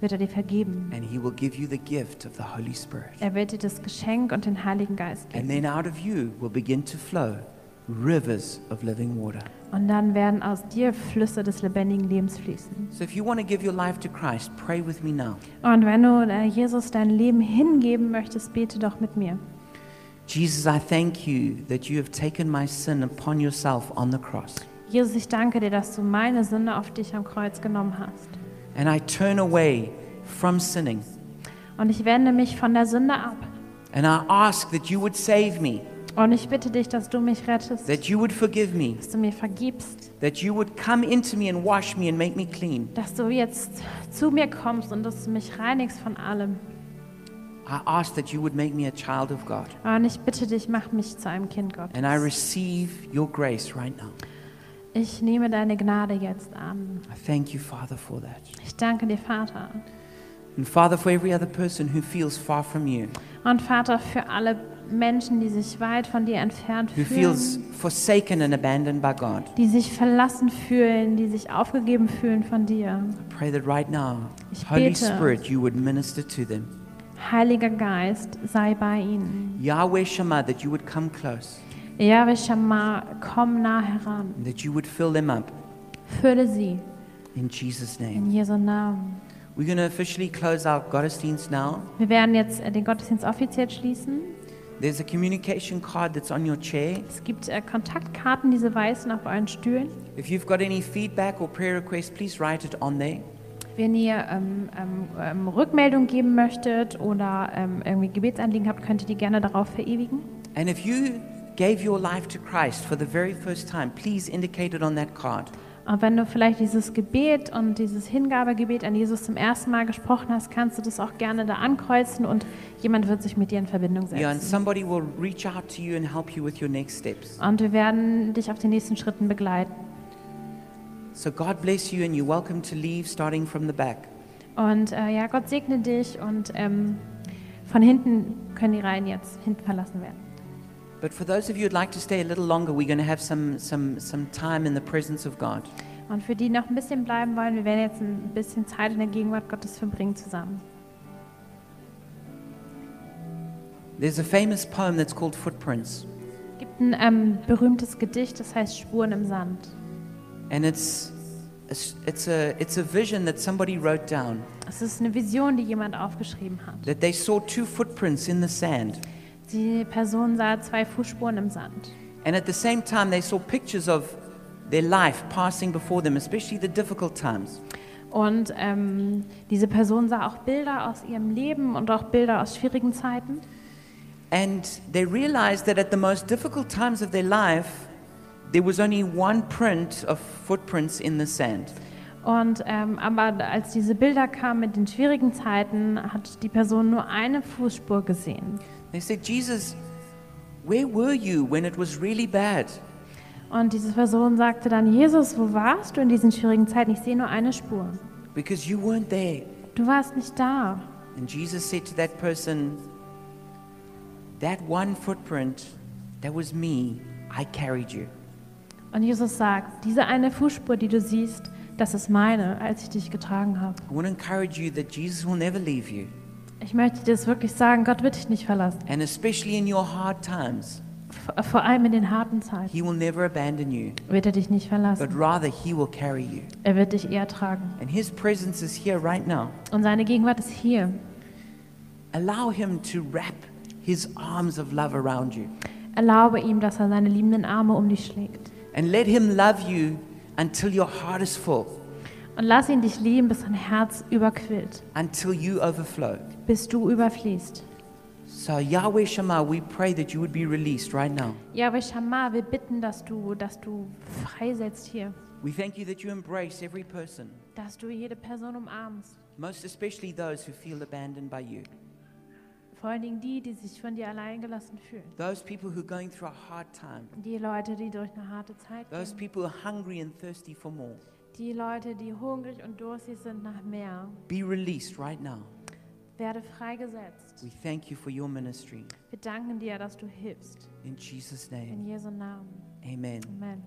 wird er dir vergeben. and He will give you the gift of the Holy Spirit. Er wird dir das Geschenk und den Heiligen Geist And geben. then out of you will begin to flow rivers of living water. Und dann werden aus dir Flüsse des lebendigen Lebens fließen. So if you want to give your life to Christ, pray with me now. Und wenn du äh, Jesus dein Leben hingeben möchtest, bete doch mit mir. Jesus, I thank you that you have taken my sin upon yourself on the cross. Jesus, ich danke dir, dass du meine Sünde auf dich am Kreuz genommen hast. And I turn away from sinning. Und ich wende mich von der Sünde ab. And I ask that you would save me, Und ich bitte dich, dass du mich rettest, that you would forgive me, dass du mir vergibst, that you would come into me and wash me and make me clean. dass du jetzt zu mir kommst und dass du mich reinigst von allem. I ask that you would make me a child of God. Und ich bitte dich, mach mich zu einem Kind Gottes. And I receive your grace right now. Ich nehme deine Gnade jetzt an. I thank you, Father, for that. Ich danke dir, Vater. And Father, for every other person who feels far from you, Und Vater, für alle Menschen, die sich weit von dir entfernt who fühlen, feels forsaken and abandoned by God, die sich verlassen fühlen, die sich aufgegeben fühlen von dir. I pray that right now, Ich Holy bete. Spirit, you would minister to them. Heiliger Geist, sei bei ihnen. Yahweh Shammah, that you would come close, Jahwe Shammah, komm nah heran. that you would fill them up Fülle sie in Jesus' in name. Jesu Namen. We're going to officially close our Gottesdienst now. Wir werden jetzt äh, den Gottesdienst offiziell schließen. There's a communication card that's on your chair. Es gibt äh, Kontaktkarten, diese weißen auf euren Stühlen. If you've got any feedback or prayer requests, please write it on there. Wenn ihr ähm, ähm, ähm, Rückmeldung geben möchtet oder ähm, irgendwie Gebetsanliegen habt, könnt ihr die gerne darauf verewigen. And if you gave your life to Christ for the very first time, please indicate it on that card. Und wenn du vielleicht dieses Gebet und dieses Hingabegebet an Jesus zum ersten Mal gesprochen hast, kannst du das auch gerne da ankreuzen und jemand wird sich mit dir in Verbindung Yeah, and setzen. somebody will reach out to you and help you with your next steps. Und wir werden dich auf den nächsten Schritten begleiten. So God bless you, and you're welcome to leave starting from the back. Und äh, ja, Gott segne dich und ähm, von hinten können die Reihen jetzt hinten verlassen werden. But for those of you who'd like to stay a little longer, we're going to have some, some, some time in the presence of God. Und für die noch ein bisschen bleiben wollen, wir werden jetzt ein bisschen Zeit in der Gegenwart Gottes verbringen zusammen. There's a famous poem that's called Footprints, Es gibt ein ähm, berühmtes Gedicht, das heißt Spuren im Sand. and it's, it's, a, it's a vision that somebody wrote down Es ist eine Vision, die jemand aufgeschrieben hat. that they saw two footprints in the sand. Die Person sah zwei Fußspuren im Sand. And at the same time, they saw pictures of their life passing before them, especially the difficult times. Und ähm, diese Person sah auch Bilder aus ihrem Leben und auch Bilder aus schwierigen Zeiten. And they realized that at the most difficult times of their life, there was only one print of footprints in the sand. Und ähm, aber als diese Bilder kamen mit den schwierigen Zeiten, hat die Person nur eine Fußspur gesehen. They said, Jesus, where were you when it was really bad? Und diese Person sagte dann, Jesus, wo warst du in diesen schwierigen Zeiten? Ich sehe nur eine Spur. Because you weren't there. Du warst nicht da. And Jesus said to that person, That one footprint, that was me. I carried you. Und Jesus sagt, diese eine Fußspur, die du siehst, das ist meine, als ich dich getragen habe. I want to encourage you that Jesus will never leave you. Ich möchte dir das wirklich sagen, Gott wird dich nicht verlassen. And especially in your hard times, vor allem in den harten Zeiten, He will never abandon you, wird er dich nicht but verlassen. rather He will carry you. Er wird dich eher tragen. And His presence is here right now. Und seine Gegenwart ist hier. Allow Him to wrap His arms of love around you. Erlaube ihm, dass er seine liebenden Arme um dich schlägt. And let Him love you until your heart is full, Und lass ihn dich lieben, bis dein Herz überquillt, until you overflow. bis du überfließt. So, Yahweh Shema, we pray that you would be released right now. Yahweh Shammah, wir bitten, dass du, dass du freisetzt hier, We thank you that you embrace every person, dass du jede Person umarmst. most especially those who feel abandoned by you. Vor allen Dingen die, die sich von dir allein gelassen fühlen. Those people who are going through a hard time. Die Leute, die durch eine harte Zeit Those gehen. people who are hungry and thirsty for more. Die Leute, die hungrig und durstig sind nach mehr. Be released right now. Werde freigesetzt. We thank you for your ministry. Wir danken dir, dass du hilfst. In Jesus' In name, Jesu Namen. amen. Amen.